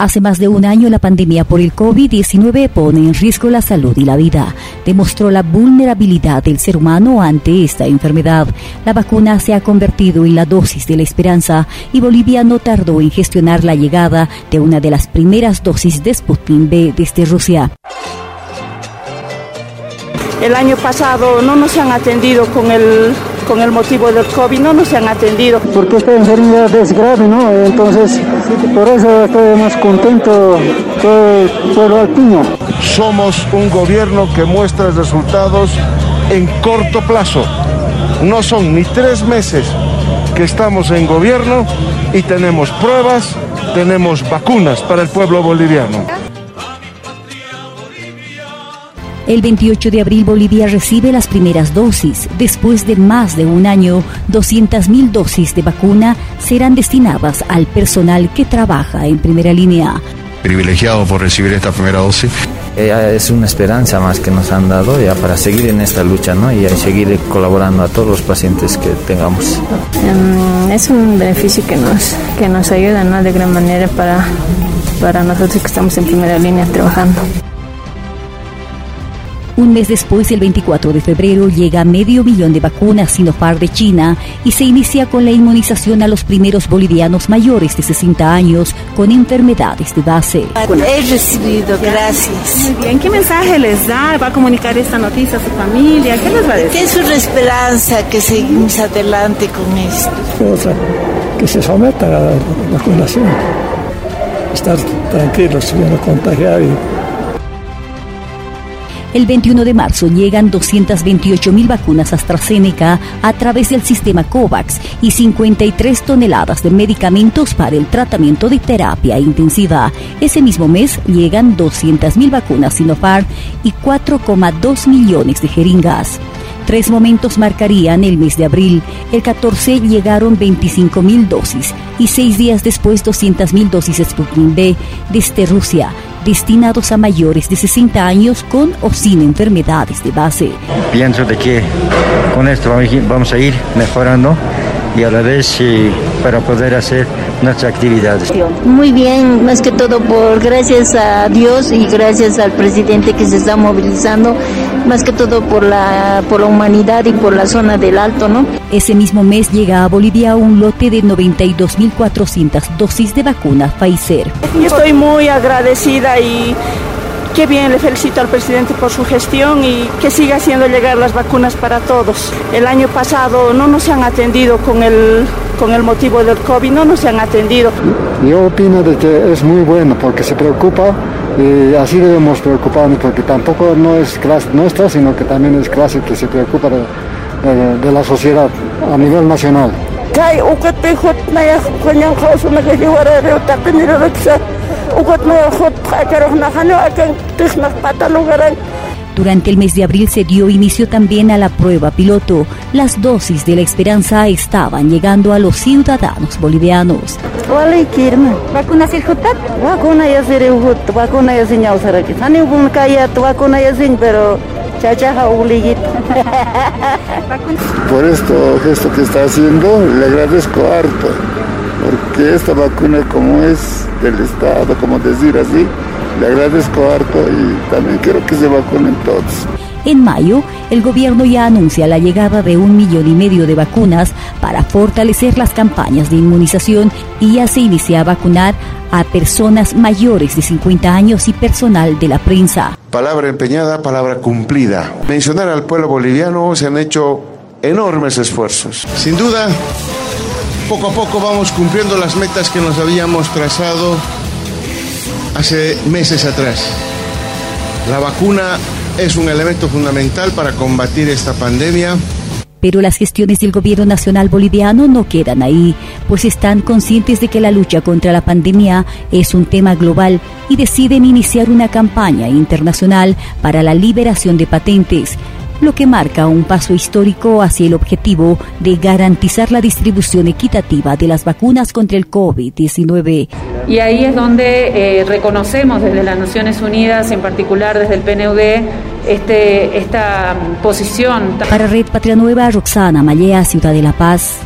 Hace más de un año la pandemia por el COVID-19 pone en riesgo la salud y la vida. Demostró la vulnerabilidad del ser humano ante esta enfermedad. La vacuna se ha convertido en la dosis de la esperanza y Bolivia no tardó en gestionar la llegada de una de las primeras dosis de Sputnik B desde Rusia. El año pasado no nos han atendido con el con el motivo del COVID no nos han atendido. Porque esta enfermedad es grave, ¿no? Entonces, por eso estoy más contento que el pueblo alpino. Somos un gobierno que muestra resultados en corto plazo. No son ni tres meses que estamos en gobierno y tenemos pruebas, tenemos vacunas para el pueblo boliviano. El 28 de abril Bolivia recibe las primeras dosis. Después de más de un año, 200.000 dosis de vacuna serán destinadas al personal que trabaja en primera línea. Privilegiado por recibir esta primera dosis. Eh, es una esperanza más que nos han dado ya para seguir en esta lucha ¿no? y seguir colaborando a todos los pacientes que tengamos. Em, es un beneficio que nos, que nos ayuda ¿no? de gran manera para, para nosotros que estamos en primera línea trabajando. Un mes después, el 24 de febrero, llega medio millón de vacunas Sinopharm de China y se inicia con la inmunización a los primeros bolivianos mayores de 60 años con enfermedades de base. He recibido, gracias. Muy bien, ¿qué mensaje les da? ¿Va a comunicar esta noticia a su familia? ¿Qué les va a decir? Que es una esperanza que seguimos adelante con esto. Otra, que se someta a la vacunación. Estar tranquilos, si no contagiar y el 21 de marzo llegan 228 mil vacunas AstraZeneca a través del sistema COVAX y 53 toneladas de medicamentos para el tratamiento de terapia intensiva. Ese mismo mes llegan 200 mil vacunas Sinopharm y 4,2 millones de jeringas. Tres momentos marcarían el mes de abril. El 14 llegaron 25 mil dosis y seis días después 200 mil dosis Sputnik B desde Rusia destinados a mayores de 60 años con o sin enfermedades de base. Pienso de que con esto vamos a ir mejorando y a la vez para poder hacer nuestras actividades. Muy bien, más que todo por gracias a Dios y gracias al presidente que se está movilizando, más que todo por la por la humanidad y por la zona del Alto, ¿no? Ese mismo mes llega a Bolivia un lote de 92.400 dosis de vacuna Pfizer. Estoy muy agradecida y Qué bien, le felicito al presidente por su gestión y que siga haciendo llegar las vacunas para todos. El año pasado no nos han atendido con el, con el motivo del COVID, no nos han atendido. Yo opino de que es muy bueno porque se preocupa y así debemos preocuparnos porque tampoco no es clase nuestra, sino que también es clase que se preocupa de, de la sociedad a nivel nacional. Durante el mes de abril se dio inicio también a la prueba piloto. Las dosis de la esperanza estaban llegando a los ciudadanos bolivianos. ¿Vacuna Vacuna ya vacuna ya vacuna ya pero Por esto gesto que está haciendo, le agradezco harto, porque esta vacuna como es del Estado, como decir así, le agradezco harto y también quiero que se vacunen todos. En mayo, el gobierno ya anuncia la llegada de un millón y medio de vacunas para fortalecer las campañas de inmunización y ya se inicia a vacunar a personas mayores de 50 años y personal de la prensa. Palabra empeñada, palabra cumplida. Mencionar al pueblo boliviano se han hecho enormes esfuerzos. Sin duda, poco a poco vamos cumpliendo las metas que nos habíamos trazado hace meses atrás. La vacuna es un elemento fundamental para combatir esta pandemia. Pero las gestiones del gobierno nacional boliviano no quedan ahí, pues están conscientes de que la lucha contra la pandemia es un tema global y deciden iniciar una campaña internacional para la liberación de patentes lo que marca un paso histórico hacia el objetivo de garantizar la distribución equitativa de las vacunas contra el COVID-19. Y ahí es donde eh, reconocemos desde las Naciones Unidas, en particular desde el PNUD, este, esta posición. Para Red Patria Nueva, Roxana Mallea, Ciudad de La Paz.